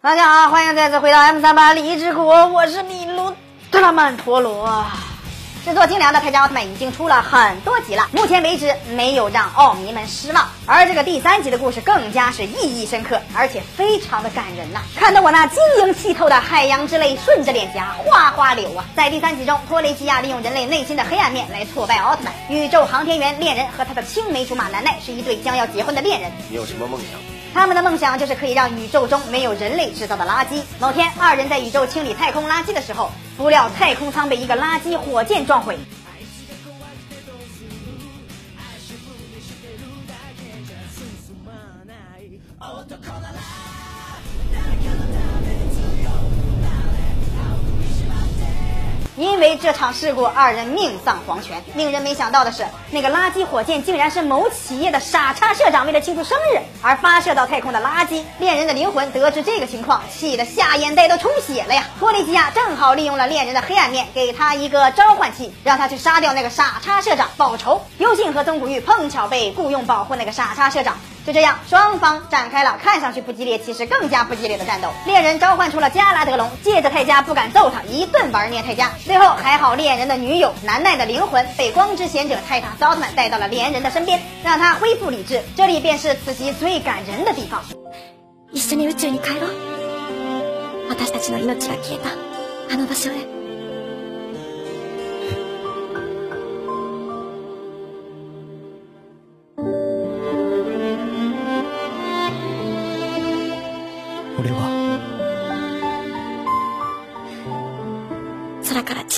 大家好，欢迎再次回到 M 三八励志国，我是米卢德拉曼陀罗。制作精良的泰迦奥特曼已经出了很多集了，目前为止没有让奥迷们失望。而这个第三集的故事更加是意义深刻，而且非常的感人呐，看得我那晶莹剔透的海洋之泪顺着脸颊哗哗流啊！在第三集中，托雷基亚利用人类内心的黑暗面来挫败奥特曼。宇宙航天员恋人和他的青梅竹马南奈是一对将要结婚的恋人。你有什么梦想？他们的梦想就是可以让宇宙中没有人类制造的垃圾。某天，二人在宇宙清理太空垃圾的时候，不料太空舱被一个垃圾火箭撞毁。你因为这场事故，二人命丧黄泉。令人没想到的是，那个垃圾火箭竟然是某企业的傻叉社长为了庆祝生日而发射到太空的垃圾。恋人的灵魂得知这个情况，气得下眼袋都充血了呀！托雷基亚正好利用了恋人的黑暗面，给他一个召唤器，让他去杀掉那个傻叉社长报仇。优信和曾古玉碰巧被雇佣保护那个傻叉社长。就这样，双方展开了看上去不激烈，其实更加不激烈的战斗。猎人召唤出了加拉德龙，借着泰迦不敢揍他，一顿玩虐泰迦。最后还好，猎人的女友南奈的灵魂被光之贤者泰塔斯奥特曼带到了猎人的身边，让他恢复理智。这里便是此集最感人的地方。一緒に宇宙に帰ろう。私たちの命が消えたあの場所へ。俺は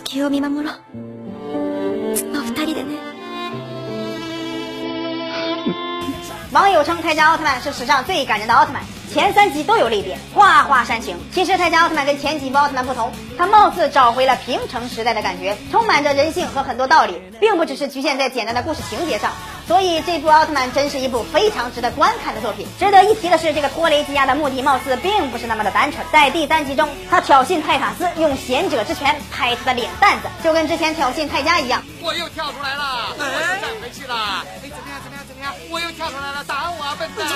球を見守ろう。ずっと二人でね。网友称泰迦奥特曼是史上最感人的奥特曼， 前三集都有泪点，画画煽情。其实泰迦奥特曼跟前几部奥特曼不同，他貌似找回了平成时代的感觉，充满着人性和很多道理，并不只是局限在简单的故事情节上。所以这部奥特曼真是一部非常值得观看的作品。值得一提的是，这个托雷基亚的目的貌似并不是那么的单纯。在第三集中，他挑衅泰塔斯，用贤者之拳拍他的脸蛋子，就跟之前挑衅泰迦一样。我又跳出来了，我又站回去了。哎，怎么样？怎么样？怎么样？我又跳出来了，打我啊，笨蛋！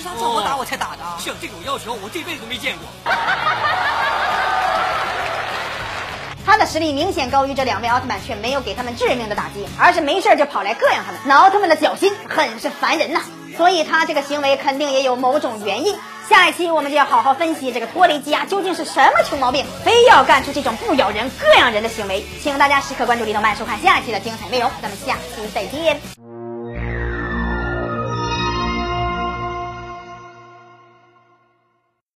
是他叫我打我才打的。像这种要求，我这辈子都没见过。他的实力明显高于这两位奥特曼，却没有给他们致命的打击，而是没事就跑来膈应他们。那奥特曼的脚心很是烦人呐，所以他这个行为肯定也有某种原因。下一期我们就要好好分析这个托雷基亚究竟是什么穷毛病，非要干出这种不咬人、膈应人的行为。请大家时刻关注李动漫，收看下一期的精彩内容。咱们下期再见。